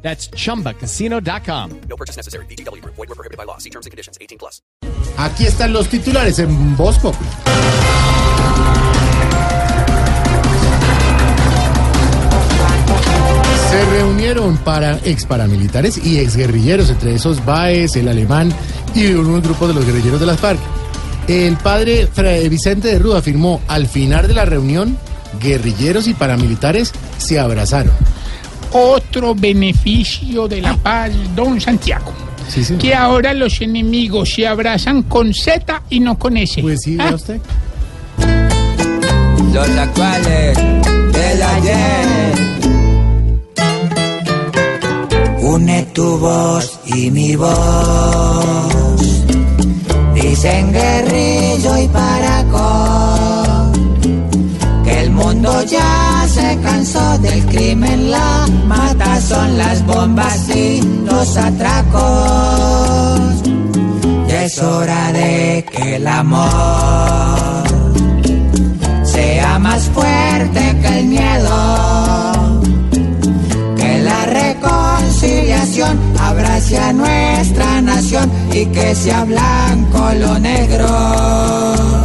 That's chumbacasino.com. No purchase necessary. BGW. Void were prohibited by law. See terms and conditions. 18 plus. Aquí están los titulares en Voz Populi. Se reunieron para ex paramilitares y ex guerrilleros, entre esos Baez, el alemán y un grupo de los guerrilleros de las FARC. El padre Fra- Vicente de Rúa afirmó, al final de la reunión, guerrilleros y paramilitares se abrazaron. Otro beneficio de la paz, don Santiago. Sí, sí. Que ahora los enemigos se abrazan con Z y no con S. Pues sí, Ah, usted. los actuales del ayer. Une tu voz y mi voz. Dicen guerrillo se cansó del crimen, la mata son las bombas y los atracos. Y es hora de que el amor sea más fuerte que el miedo. Que la reconciliación abrace a nuestra nación y que sea blanco lo negro.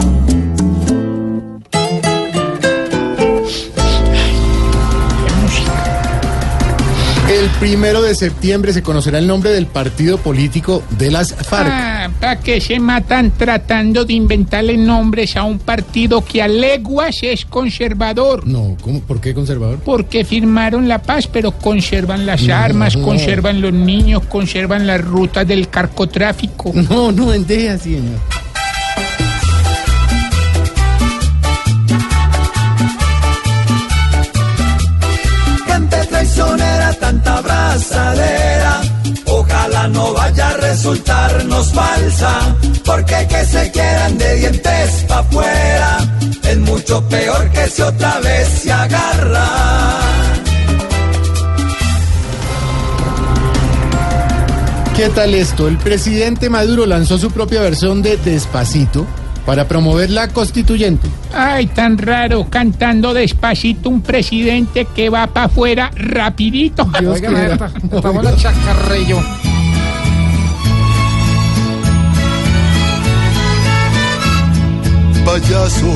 El primero de septiembre se conocerá el nombre del partido político de las FARC. Ah, ¿Para qué se matan tratando de inventarle nombres a un partido que a leguas es conservador? No, ¿cómo? ¿por qué conservador? Porque firmaron la paz, pero conservan las armas, no. conservan los niños, conservan las rutas del carcotráfico. No, no, deje así, señor. Resultarnos falsa, porque que se quieran de dientes pa' afuera es mucho peor que si otra vez se agarra. ¿Qué tal esto? El presidente Maduro lanzó su propia versión de Despacito para promover la constituyente. Ay, tan raro, cantando despacito un presidente que va para afuera rapidito. Dios quiera. la chacarrillo. Payaso.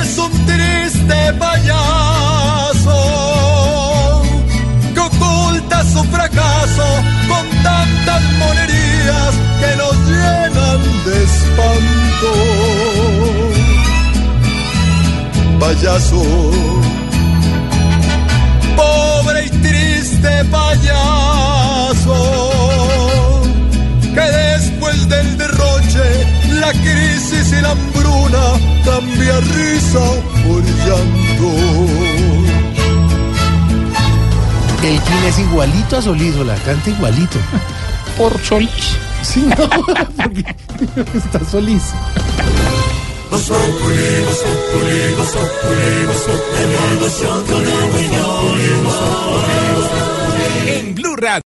Es un triste payaso que oculta su fracaso con tantas monerías que nos llenan de espanto. Payaso. Pobre y triste payaso risa por llanto. El King es igualito a Solís, la canta igualito. Por Solís. Sí, no, porque está Solís.